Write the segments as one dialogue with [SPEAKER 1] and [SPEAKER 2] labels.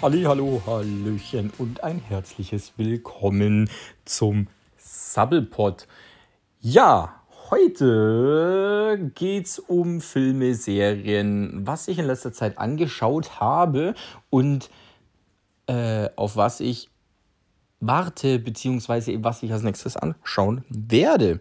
[SPEAKER 1] Halli, hallo, hallöchen und ein herzliches Willkommen zum Sabbelpot. Ja, heute geht's um Filme, Serien, was ich in letzter Zeit angeschaut habe und äh, auf was ich warte, beziehungsweise was ich als nächstes anschauen werde.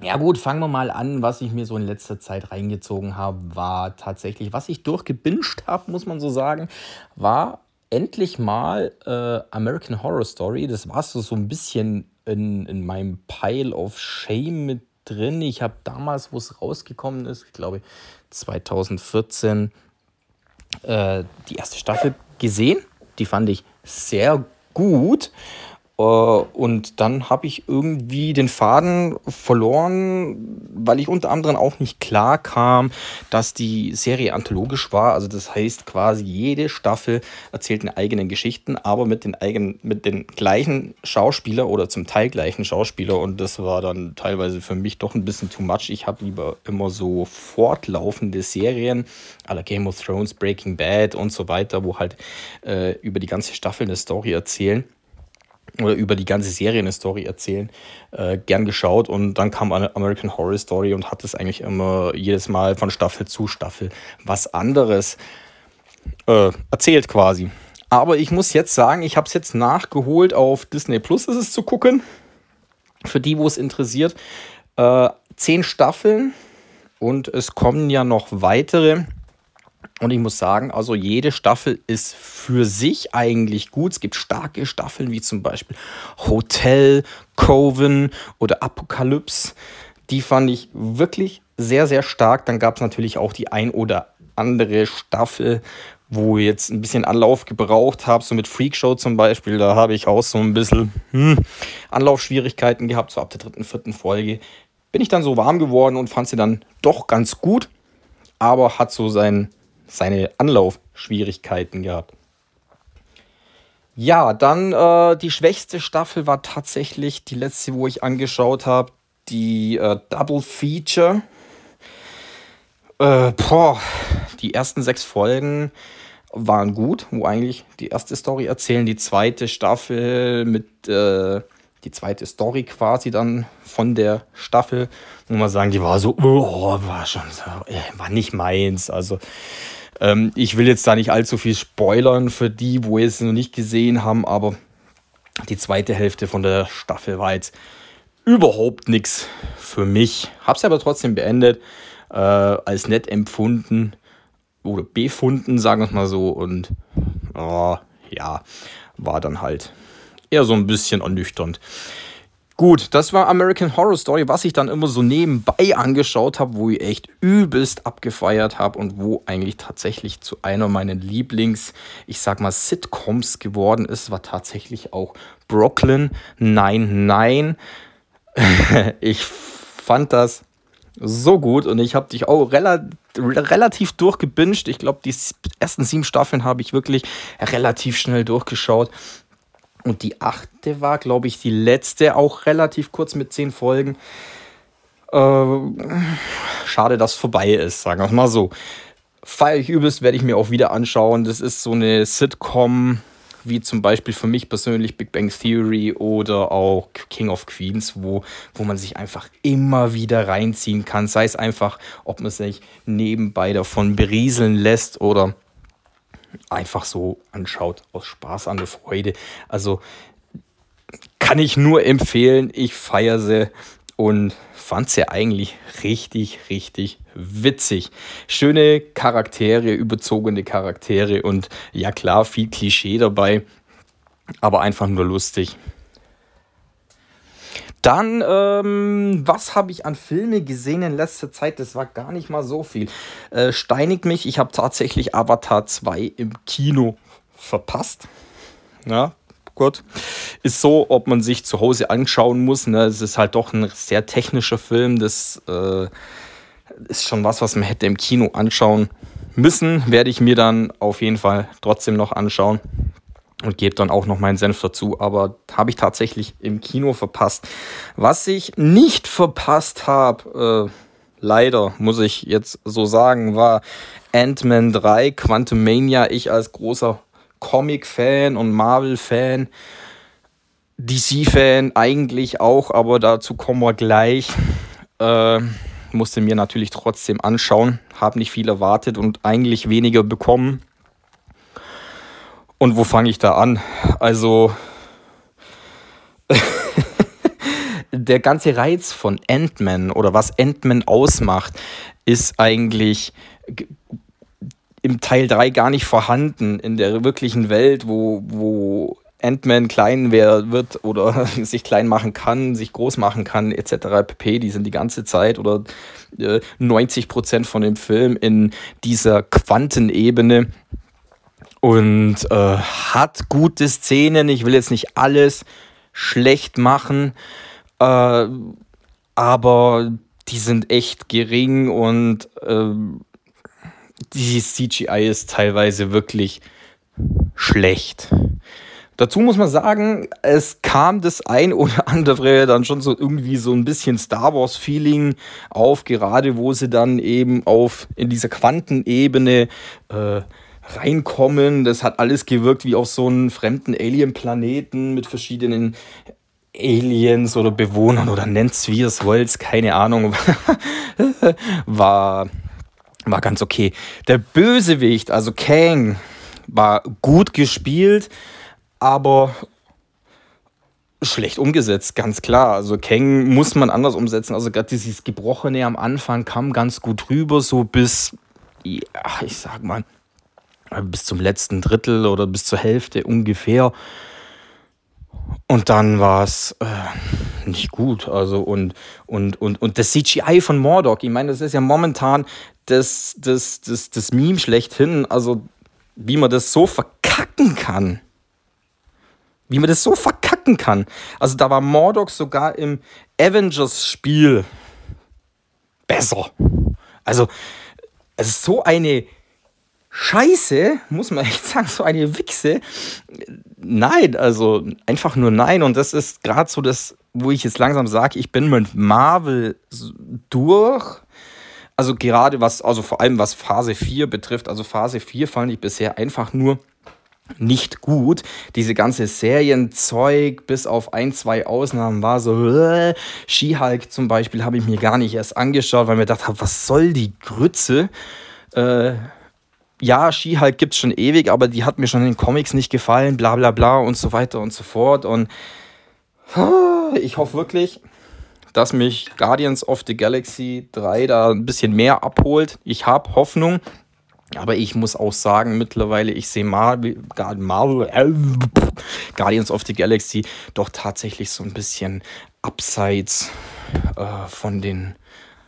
[SPEAKER 1] Ja gut, fangen wir mal an. Was ich mir so in letzter Zeit reingezogen habe, war tatsächlich, was ich durchgebinscht habe, muss man so sagen, war endlich mal äh, American Horror Story. Das war so, so ein bisschen in, in meinem Pile of Shame mit drin. Ich habe damals, wo es rausgekommen ist, ich glaube 2014, äh, die erste Staffel gesehen. Die fand ich sehr gut. Äh, und dann habe ich irgendwie den Faden verloren, weil ich unter anderem auch nicht klar kam, dass die Serie anthologisch war. Also das heißt quasi jede Staffel erzählt eine eigenen Geschichten, aber mit den eigenen, mit den gleichen Schauspieler oder zum Teil gleichen Schauspieler. Und das war dann teilweise für mich doch ein bisschen too much. Ich habe lieber immer so fortlaufende Serien, aller Game of Thrones, Breaking Bad und so weiter, wo halt äh, über die ganze Staffel eine Story erzählen oder über die ganze Serie eine Story erzählen, äh, gern geschaut und dann kam eine American Horror Story und hat es eigentlich immer jedes Mal von Staffel zu Staffel was anderes äh, erzählt quasi. Aber ich muss jetzt sagen, ich habe es jetzt nachgeholt, auf Disney Plus ist es zu gucken. Für die, wo es interessiert. Äh, zehn Staffeln und es kommen ja noch weitere. Und ich muss sagen, also jede Staffel ist für sich eigentlich gut. Es gibt starke Staffeln wie zum Beispiel Hotel, Coven oder Apokalypse. Die fand ich wirklich sehr, sehr stark. Dann gab es natürlich auch die ein oder andere Staffel, wo ich jetzt ein bisschen Anlauf gebraucht habe, so mit Freakshow zum Beispiel. Da habe ich auch so ein bisschen hm, Anlaufschwierigkeiten gehabt, so ab der dritten, vierten Folge. Bin ich dann so warm geworden und fand sie dann doch ganz gut, aber hat so seinen seine Anlaufschwierigkeiten gehabt. Ja, dann äh, die schwächste Staffel war tatsächlich die letzte, wo ich angeschaut habe, die äh, Double Feature. Äh, boah, die ersten sechs Folgen waren gut, wo eigentlich die erste Story erzählen, die zweite Staffel mit äh, die zweite Story quasi dann von der Staffel, muss man sagen, die war so, oh, war schon so, äh, war nicht meins. Also ähm, ich will jetzt da nicht allzu viel spoilern für die, wo es noch nicht gesehen haben, aber die zweite Hälfte von der Staffel war jetzt überhaupt nichts für mich. Hab's aber trotzdem beendet, äh, als nett empfunden oder befunden, sagen wir mal so. Und oh, ja, war dann halt eher so ein bisschen ernüchternd. Gut, das war American Horror Story, was ich dann immer so nebenbei angeschaut habe, wo ich echt übelst abgefeiert habe und wo eigentlich tatsächlich zu einer meiner Lieblings, ich sag mal, Sitcoms geworden ist, war tatsächlich auch Brooklyn 99. ich fand das so gut und ich habe dich auch rela relativ durchgebinged. Ich glaube, die ersten sieben Staffeln habe ich wirklich relativ schnell durchgeschaut. Und die achte war, glaube ich, die letzte, auch relativ kurz mit zehn Folgen. Äh, schade, dass vorbei ist, sagen wir mal so. Feier ich übelst, werde ich mir auch wieder anschauen. Das ist so eine Sitcom, wie zum Beispiel für mich persönlich Big Bang Theory oder auch King of Queens, wo, wo man sich einfach immer wieder reinziehen kann. Sei es einfach, ob man sich nebenbei davon berieseln lässt oder einfach so anschaut, aus Spaß an der Freude. Also kann ich nur empfehlen. Ich feiere sie und fand sie eigentlich richtig, richtig witzig. Schöne Charaktere, überzogene Charaktere und ja klar, viel Klischee dabei, aber einfach nur lustig. Dann, ähm, was habe ich an Filme gesehen in letzter Zeit? Das war gar nicht mal so viel. Äh, steinigt mich, ich habe tatsächlich Avatar 2 im Kino verpasst. Ja, gut. Ist so, ob man sich zu Hause anschauen muss. Ne? Es ist halt doch ein sehr technischer Film. Das äh, ist schon was, was man hätte im Kino anschauen müssen. Werde ich mir dann auf jeden Fall trotzdem noch anschauen und gebe dann auch noch meinen Senf dazu. Aber habe ich tatsächlich im Kino verpasst. Was ich nicht verpasst habe, äh, leider muss ich jetzt so sagen, war Ant-Man 3, Quantum Mania. Ich als großer Comic-Fan und Marvel-Fan. DC-Fan eigentlich auch, aber dazu kommen wir gleich. Äh, musste mir natürlich trotzdem anschauen, habe nicht viel erwartet und eigentlich weniger bekommen. Und wo fange ich da an? Also, der ganze Reiz von Ant-Man oder was Ant-Man ausmacht, ist eigentlich im Teil 3 gar nicht vorhanden in der wirklichen Welt, wo, wo Ant-Man klein wird oder sich klein machen kann, sich groß machen kann, etc. pp. Die sind die ganze Zeit oder äh, 90 Prozent von dem Film in dieser Quantenebene und äh, hat gute Szenen. Ich will jetzt nicht alles schlecht machen, äh, aber die sind echt gering und äh, die CGI ist teilweise wirklich schlecht. Dazu muss man sagen, es kam das ein oder andere dann schon so irgendwie so ein bisschen Star Wars Feeling auf, gerade wo sie dann eben auf in dieser Quantenebene äh, reinkommen. Das hat alles gewirkt wie auf so einen fremden Alien-Planeten mit verschiedenen Aliens oder Bewohnern oder nennt's wie es wollt, keine Ahnung. war, war ganz okay. Der Bösewicht, also Kang, war gut gespielt aber schlecht umgesetzt, ganz klar. Also Kang muss man anders umsetzen. Also gerade dieses Gebrochene am Anfang kam ganz gut rüber, so bis, ja, ich sag mal, bis zum letzten Drittel oder bis zur Hälfte ungefähr. Und dann war es äh, nicht gut. Also und, und, und, und das CGI von Mordok, ich meine, das ist ja momentan das, das, das, das Meme schlechthin. Also wie man das so verkacken kann. Wie man das so verkacken kann. Also da war Mordok sogar im Avengers-Spiel besser. Also es ist so eine Scheiße, muss man echt sagen, so eine Wichse. Nein, also einfach nur nein. Und das ist gerade so das, wo ich jetzt langsam sage, ich bin mit Marvel durch. Also gerade was, also vor allem was Phase 4 betrifft. Also Phase 4 fand ich bisher einfach nur nicht gut. Diese ganze Serienzeug, bis auf ein, zwei Ausnahmen, war so, äh, She-Hulk zum Beispiel habe ich mir gar nicht erst angeschaut, weil mir gedacht habe, was soll die Grütze? Äh, ja, She-Hulk gibt es schon ewig, aber die hat mir schon in den Comics nicht gefallen, bla bla bla und so weiter und so fort. Und ich hoffe wirklich, dass mich Guardians of the Galaxy 3 da ein bisschen mehr abholt. Ich habe Hoffnung, aber ich muss auch sagen, mittlerweile, ich sehe Marvel, Marvel äh, Guardians of the Galaxy doch tatsächlich so ein bisschen abseits äh, von den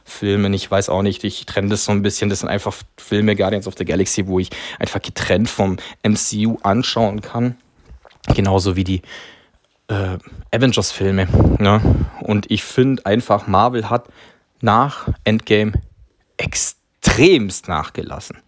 [SPEAKER 1] Filmen. Ich weiß auch nicht, ich trenne das so ein bisschen. Das sind einfach Filme, Guardians of the Galaxy, wo ich einfach getrennt vom MCU anschauen kann. Genauso wie die äh, Avengers-Filme. Ne? Und ich finde einfach, Marvel hat nach Endgame extrem extremst nachgelassen.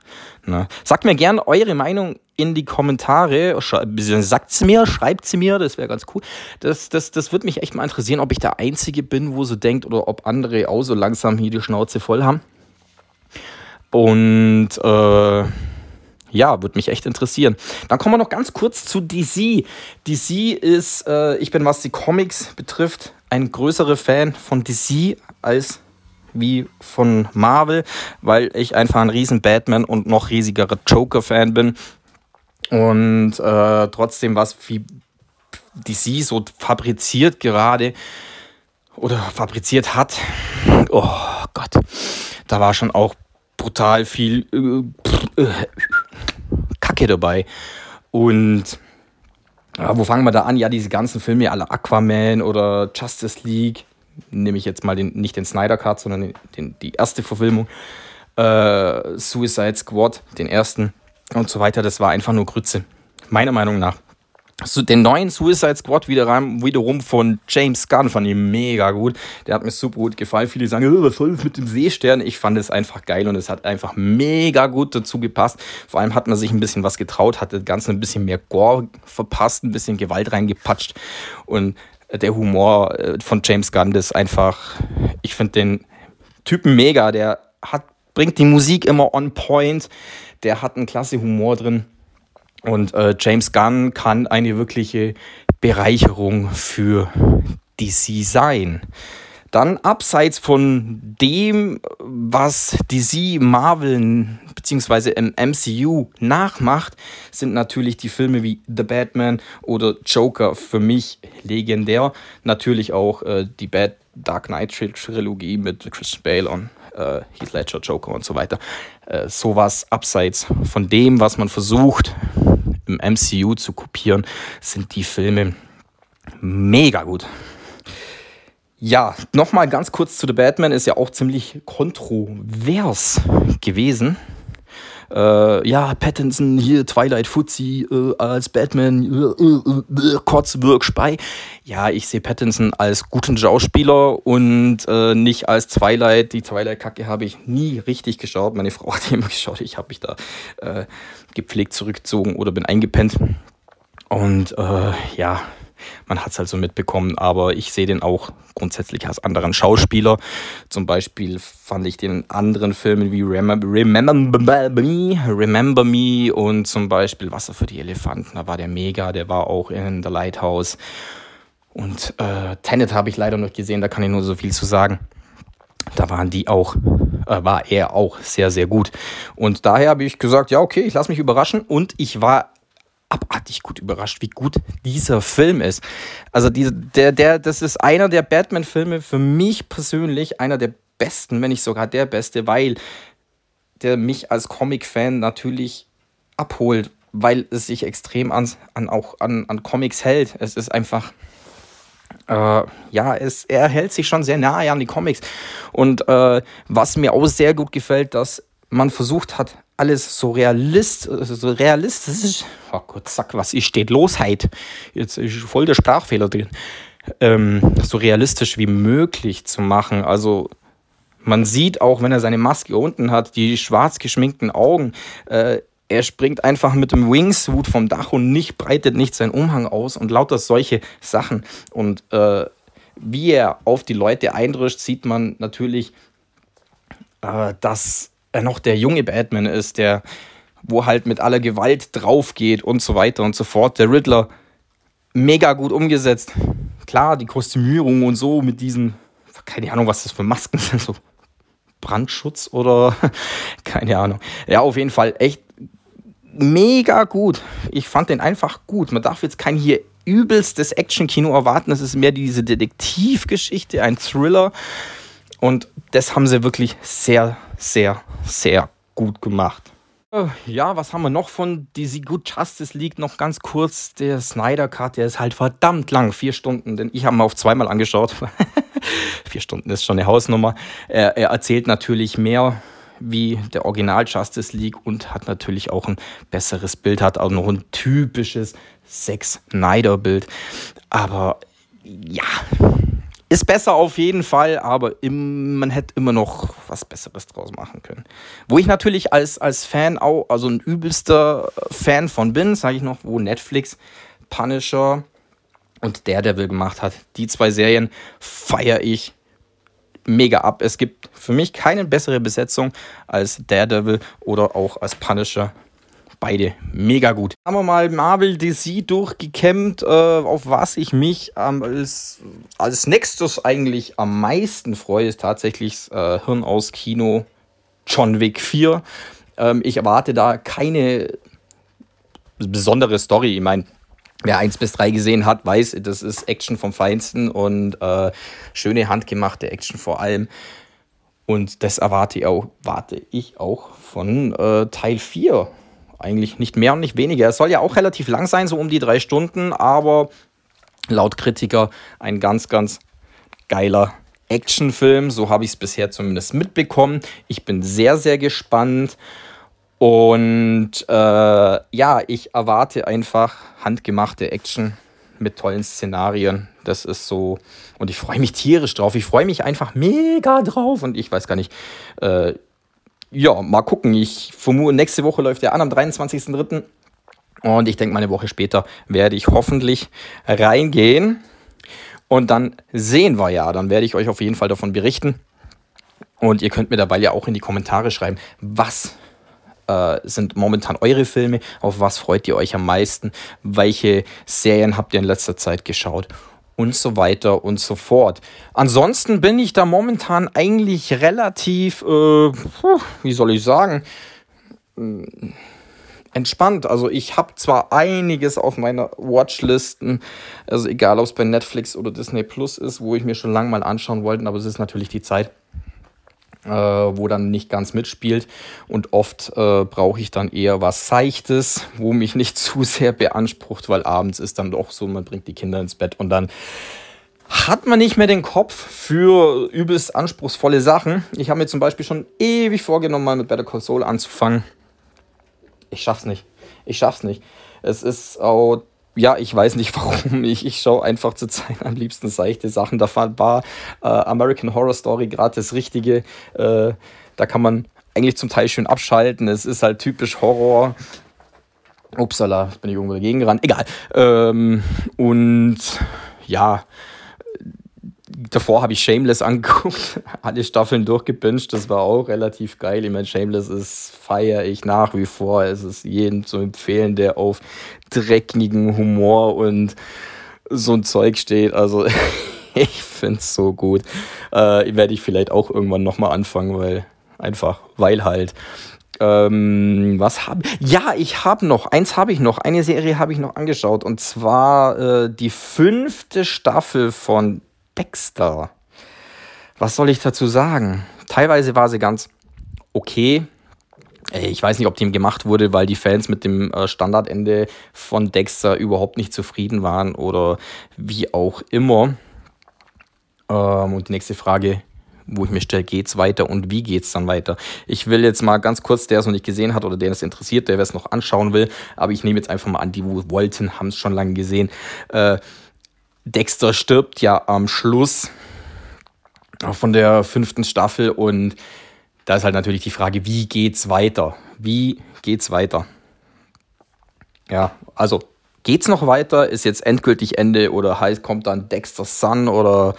[SPEAKER 1] Ne? Sagt mir gerne eure Meinung in die Kommentare. Sagt sie mir, schreibt sie mir, das wäre ganz cool. Das, das, das würde mich echt mal interessieren, ob ich der Einzige bin, wo so denkt oder ob andere auch so langsam hier die Schnauze voll haben. Und äh, ja, würde mich echt interessieren. Dann kommen wir noch ganz kurz zu DC. DC ist, äh, ich bin, was die Comics betrifft, ein größerer Fan von DC als wie von Marvel, weil ich einfach ein riesen Batman und noch riesigerer Joker-Fan bin. Und äh, trotzdem, was wie DC so fabriziert gerade oder fabriziert hat, oh Gott, da war schon auch brutal viel äh, Kacke dabei. Und ja, wo fangen wir da an? Ja, diese ganzen Filme, alle Aquaman oder Justice League. Nehme ich jetzt mal den, nicht den Snyder Cut, sondern den, die erste Verfilmung, äh, Suicide Squad, den ersten und so weiter, das war einfach nur Grütze. Meiner Meinung nach. So, den neuen Suicide Squad wiederum, wiederum von James Gunn fand ich mega gut. Der hat mir super gut gefallen. Viele sagen, oh, was soll das mit dem Seestern? Ich fand es einfach geil und es hat einfach mega gut dazu gepasst. Vor allem hat man sich ein bisschen was getraut, hat das Ganze ein bisschen mehr Gore verpasst, ein bisschen Gewalt reingepatscht und der Humor äh, von James Gunn ist einfach, ich finde den Typen mega, der hat, bringt die Musik immer on point, der hat einen klasse Humor drin Und äh, James Gunn kann eine wirkliche Bereicherung für DC sein. Dann abseits von dem, was DC Marvel bzw. im MCU nachmacht, sind natürlich die Filme wie The Batman oder Joker für mich legendär. Natürlich auch äh, die Bad Dark Knight Trilogie mit Christian Bale und äh, Heath Ledger, Joker und so weiter. Äh, sowas abseits von dem, was man versucht im MCU zu kopieren, sind die Filme mega gut. Ja, nochmal ganz kurz zu The Batman, ist ja auch ziemlich kontrovers gewesen. Äh, ja, Pattinson hier, Twilight Fuzzy äh, als Batman, äh, äh, äh Kotzwirk Spy. Ja, ich sehe Pattinson als guten Schauspieler und äh, nicht als Twilight. Die Twilight-Kacke habe ich nie richtig geschaut. Meine Frau hat immer geschaut. Ich habe mich da gepflegt zurückgezogen oder bin eingepennt. Und ja, man hat es halt so mitbekommen, aber ich sehe den auch grundsätzlich als anderen Schauspieler. Zum Beispiel fand ich den in anderen Filmen wie Remember, Me, Remember Me und zum Beispiel Wasser für die Elefanten, da war der mega, der war auch in The Lighthouse. Und äh, Tenet habe ich leider noch gesehen, da kann ich nur so viel zu sagen. Da waren die auch, äh, war er auch sehr, sehr gut. Und daher habe ich gesagt, ja, okay, ich lasse mich überraschen. Und ich war abartig gut überrascht, wie gut dieser Film ist. Also die, der, der, das ist einer der Batman-Filme für mich persönlich einer der besten, wenn nicht sogar der beste, weil der mich als Comic-Fan natürlich abholt, weil es sich extrem an, an, auch an, an Comics hält. Es ist einfach, äh, ja, es, er hält sich schon sehr nahe an die Comics. Und äh, was mir auch sehr gut gefällt, dass man versucht hat, alles so, realist, so realistisch, oh Gott, sag, was ist, steht Losheit. Jetzt ist voll der Sprachfehler drin. Ähm, so realistisch wie möglich zu machen. Also man sieht auch, wenn er seine Maske unten hat, die schwarz geschminkten Augen. Äh, er springt einfach mit dem Wingsuit vom Dach und nicht breitet nicht seinen Umhang aus und lauter solche Sachen. Und äh, wie er auf die Leute eindrischt, sieht man natürlich, äh, dass noch der junge Batman ist, der wo halt mit aller Gewalt drauf geht und so weiter und so fort. Der Riddler mega gut umgesetzt. Klar, die Kostümierung und so mit diesen, keine Ahnung, was das für Masken sind, so Brandschutz oder keine Ahnung. Ja, auf jeden Fall echt mega gut. Ich fand den einfach gut. Man darf jetzt kein hier übelstes Action-Kino erwarten. Es ist mehr diese Detektivgeschichte, ein Thriller. Und das haben sie wirklich sehr, sehr, sehr gut gemacht. Äh, ja, was haben wir noch von DC Good Justice League? Noch ganz kurz, der Snyder Cut, der ist halt verdammt lang, vier Stunden, denn ich habe ihn auf zweimal angeschaut. vier Stunden ist schon eine Hausnummer. Er, er erzählt natürlich mehr wie der Original Justice League und hat natürlich auch ein besseres Bild, hat auch noch ein typisches Sex Snyder Bild. Aber ja, ist besser auf jeden Fall, aber im, man hätte immer noch was Besseres draus machen können. Wo ich natürlich als, als Fan auch, also ein übelster Fan von bin, sage ich noch, wo Netflix, Punisher und Daredevil gemacht hat. Die zwei Serien feiere ich mega ab. Es gibt für mich keine bessere Besetzung als Daredevil oder auch als Punisher beide mega gut. Haben wir mal Marvel DC durchgekämmt, äh, auf was ich mich ähm, als, als nächstes eigentlich am meisten freue, ist tatsächlich äh, Hirn aus Kino John Wick 4. Ähm, ich erwarte da keine besondere Story. Ich meine, Wer 1 bis 3 gesehen hat, weiß, das ist Action vom Feinsten und äh, schöne handgemachte Action vor allem. Und das erwarte ich auch, warte ich auch von äh, Teil 4 eigentlich nicht mehr und nicht weniger. Es soll ja auch relativ lang sein, so um die drei Stunden, aber laut Kritiker ein ganz, ganz geiler Actionfilm. So habe ich es bisher zumindest mitbekommen. Ich bin sehr, sehr gespannt. Und äh, ja, ich erwarte einfach handgemachte Action mit tollen Szenarien. Das ist so. Und ich freue mich tierisch drauf. Ich freue mich einfach mega drauf. Und ich weiß gar nicht, äh, ja, mal gucken. Ich vermute, nächste Woche läuft der an am 23.03. Und ich denke, mal eine Woche später werde ich hoffentlich reingehen. Und dann sehen wir ja. Dann werde ich euch auf jeden Fall davon berichten. Und ihr könnt mir dabei ja auch in die Kommentare schreiben, was äh, sind momentan eure Filme? Auf was freut ihr euch am meisten? Welche Serien habt ihr in letzter Zeit geschaut? Und so weiter und so fort. Ansonsten bin ich da momentan eigentlich relativ, äh, wie soll ich sagen, entspannt. Also ich habe zwar einiges auf meiner Watchlisten, also egal ob es bei Netflix oder Disney Plus ist, wo ich mir schon lange mal anschauen wollte, aber es ist natürlich die Zeit, äh, wo dann nicht ganz mitspielt. Und oft äh, brauche ich dann eher was Seichtes, wo mich nicht zu sehr beansprucht, weil abends ist dann doch so, man bringt die Kinder ins Bett und dann hat man nicht mehr den Kopf für übelst anspruchsvolle Sachen. Ich habe mir zum Beispiel schon ewig vorgenommen, mal mit Better Saul anzufangen ich schaff's nicht. Ich schaff's nicht. Es ist auch, ja, ich weiß nicht warum. Ich, ich schaue einfach zur Zeit am liebsten seichte Sachen. Da war äh, American Horror Story gerade das Richtige. Äh, da kann man eigentlich zum Teil schön abschalten. Es ist halt typisch Horror. Upsala, bin ich irgendwo dagegen gerannt. Egal. Ähm, und ja, davor habe ich Shameless angeguckt, alle Staffeln durchgebinged, das war auch relativ geil. Ich meine, Shameless ist, feiere ich nach wie vor. Es ist jedem zu empfehlen, der auf dreckigen Humor und so ein Zeug steht. Also ich finde es so gut. Äh, werde ich vielleicht auch irgendwann nochmal anfangen, weil einfach, weil halt. Ähm, was habe Ja, ich habe noch, eins habe ich noch, eine Serie habe ich noch angeschaut und zwar äh, die fünfte Staffel von Dexter. Was soll ich dazu sagen? Teilweise war sie ganz okay. Äh, ich weiß nicht, ob dem gemacht wurde, weil die Fans mit dem äh, Standardende von Dexter überhaupt nicht zufrieden waren oder wie auch immer. Ähm, und die nächste Frage, wo ich mir stelle, geht's weiter und wie geht's dann weiter? Ich will jetzt mal ganz kurz, der es noch nicht gesehen hat oder der es interessiert, der es noch anschauen will, aber ich nehme jetzt einfach mal an, die wo wollten, haben es schon lange gesehen. Äh, Dexter stirbt ja am Schluss von der fünften Staffel und da ist halt natürlich die Frage, wie geht's weiter? Wie geht's weiter? Ja, also geht's noch weiter? Ist jetzt endgültig Ende oder heißt kommt dann Dexter's Son oder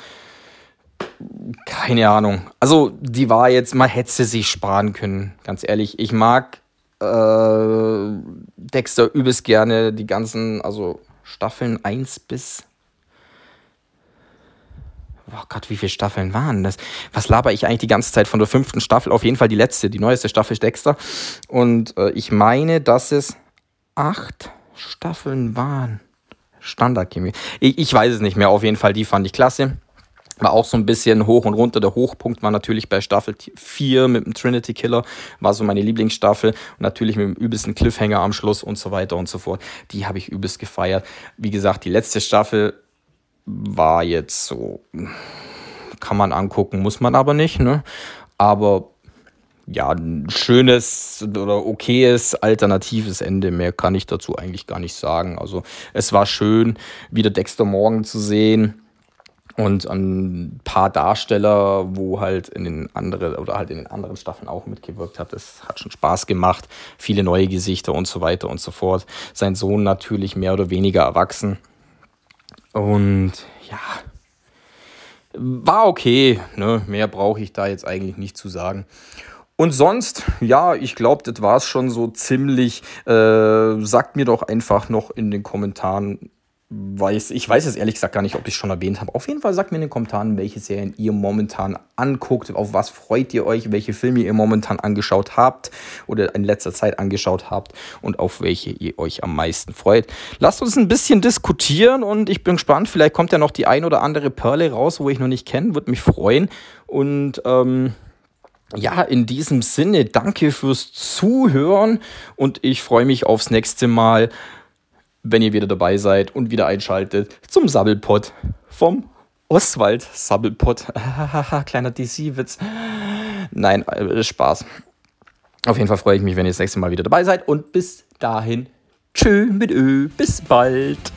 [SPEAKER 1] keine Ahnung. Also die war jetzt, man hätte sie sich sparen können, ganz ehrlich. Ich mag äh, Dexter übelst gerne, die ganzen, also Staffeln 1 bis oh Gott, wie viele Staffeln waren das? Was laber ich eigentlich die ganze Zeit von der fünften Staffel? Auf jeden Fall die letzte, die neueste Staffel ist Dexter. Und äh, ich meine, dass es acht Staffeln waren. Standardchemie. Ich, ich weiß es nicht mehr. Auf jeden Fall, die fand ich klasse. War auch so ein bisschen hoch und runter. Der Hochpunkt war natürlich bei Staffel 4 mit dem Trinity Killer. War so meine Lieblingsstaffel. Und natürlich mit dem übelsten Cliffhanger am Schluss und so weiter und so fort. Die habe ich übelst gefeiert. Wie gesagt, die letzte Staffel war jetzt so, kann man angucken, muss man aber nicht, ne? Aber ja, ein schönes oder okayes alternatives Ende. Mehr kann ich dazu eigentlich gar nicht sagen. Also es war schön, wieder Dexter Morgan zu sehen und ein paar Darsteller, wo halt in den anderen oder halt in den anderen Staffeln auch mitgewirkt hat. Das hat schon Spaß gemacht. Viele neue Gesichter und so weiter und so fort. Sein Sohn natürlich mehr oder weniger erwachsen. Und ja, war okay. Ne? Mehr brauche ich da jetzt eigentlich nicht zu sagen. Und sonst, ja, ich glaube, das war es schon so ziemlich. Äh, sagt mir doch einfach noch in den Kommentaren, weiß, ich weiß es ehrlich gesagt gar nicht, ob ich es schon erwähnt habe. Auf jeden Fall sagt mir in den Kommentaren, welche Serien ihr momentan anguckt, auf was freut ihr euch, welche Filme ihr momentan angeschaut habt oder in letzter Zeit angeschaut habt und auf welche ihr euch am meisten freut. Lasst uns ein bisschen diskutieren und ich bin gespannt, vielleicht kommt ja noch die ein oder andere Perle raus, wo ich noch nicht kenne, würde mich freuen. Und ähm, ja, in diesem Sinne, danke fürs Zuhören und ich freue mich aufs nächste Mal wenn ihr wieder dabei seid und wieder einschaltet zum Sabbelpot vom Oswald Sabbelpot. Kleiner DC-Witz. Nein, äh, Spaß. Auf jeden Fall freue ich mich, wenn ihr das nächste Mal wieder dabei seid und bis dahin. Tschö mit Ö. Bis bald.